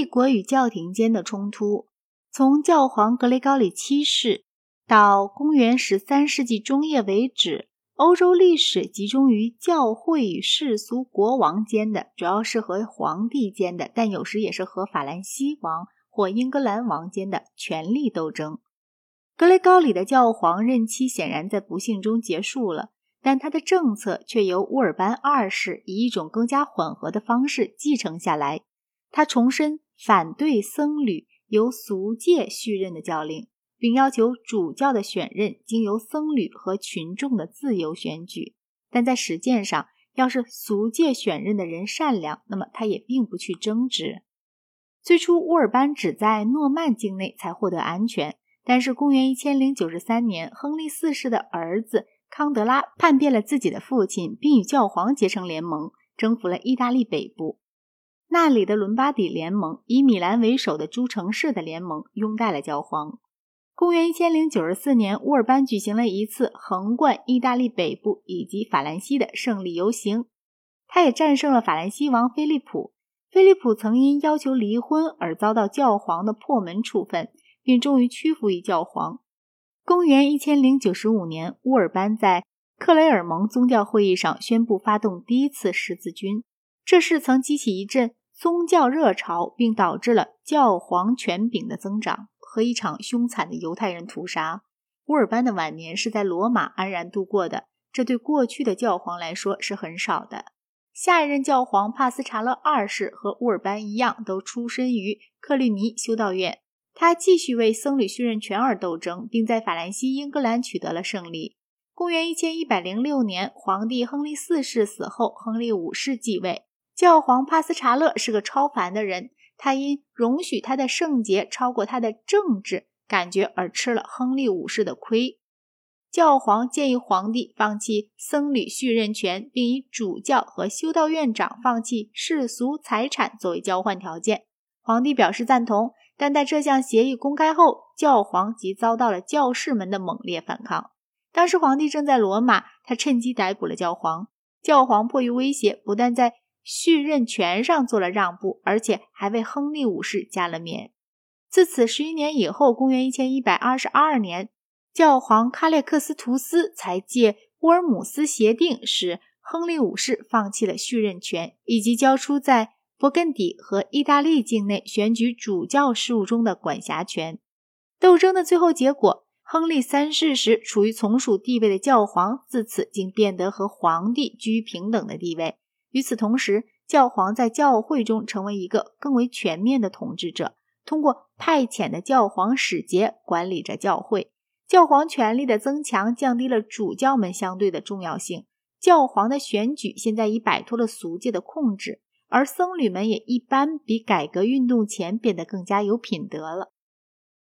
帝国与教廷间的冲突。从教皇格雷高里七世到公元十三世纪中叶为止，欧洲历史集中于教会与世俗国王间的，主要是和皇帝间的，但有时也是和法兰西王或英格兰王间的权力斗争。格雷高里的教皇任期显然在不幸中结束了，但他的政策却由乌尔班二世以一种更加缓和的方式继承下来。他重申反对僧侣。由俗界续任的教令，并要求主教的选任经由僧侣和群众的自由选举。但在实践上，要是俗界选任的人善良，那么他也并不去争执。最初，乌尔班只在诺曼境内才获得安全，但是公元一千零九十三年，亨利四世的儿子康德拉叛变了自己的父亲，并与教皇结成联盟，征服了意大利北部。那里的伦巴底联盟以米兰为首的诸城市的联盟拥戴了教皇。公元一千零九十四年，乌尔班举行了一次横贯意大利北部以及法兰西的胜利游行。他也战胜了法兰西王菲利普。菲利普曾因要求离婚而遭到教皇的破门处分，并终于屈服于教皇。公元一千零九十五年，乌尔班在克雷尔蒙宗教会议上宣布发动第一次十字军，这事曾激起一阵。宗教热潮，并导致了教皇权柄的增长和一场凶残的犹太人屠杀。乌尔班的晚年是在罗马安然度过的，这对过去的教皇来说是很少的。下一任教皇帕斯查勒二世和乌尔班一样，都出身于克利尼修道院。他继续为僧侣续任权而斗争，并在法兰西、英格兰取得了胜利。公元一千一百零六年，皇帝亨利四世死后，亨利五世继位。教皇帕斯查勒是个超凡的人，他因容许他的圣洁超过他的政治感觉而吃了亨利五世的亏。教皇建议皇帝放弃僧侣续任权，并以主教和修道院长放弃世俗财产作为交换条件。皇帝表示赞同，但在这项协议公开后，教皇即遭到了教士们的猛烈反抗。当时皇帝正在罗马，他趁机逮捕了教皇。教皇迫于威胁，不但在续任权上做了让步，而且还为亨利五世加了冕。自此十余年以后，公元一千一百二十二年，教皇卡列克斯图斯才借乌尔姆斯协定，使亨利五世放弃了续任权，以及交出在勃艮第和意大利境内选举主教事务中的管辖权。斗争的最后结果，亨利三世时处于从属地位的教皇，自此竟变得和皇帝居于平等的地位。与此同时，教皇在教会中成为一个更为全面的统治者，通过派遣的教皇使节管理着教会。教皇权力的增强降低了主教们相对的重要性。教皇的选举现在已摆脱了俗界的控制，而僧侣们也一般比改革运动前变得更加有品德了。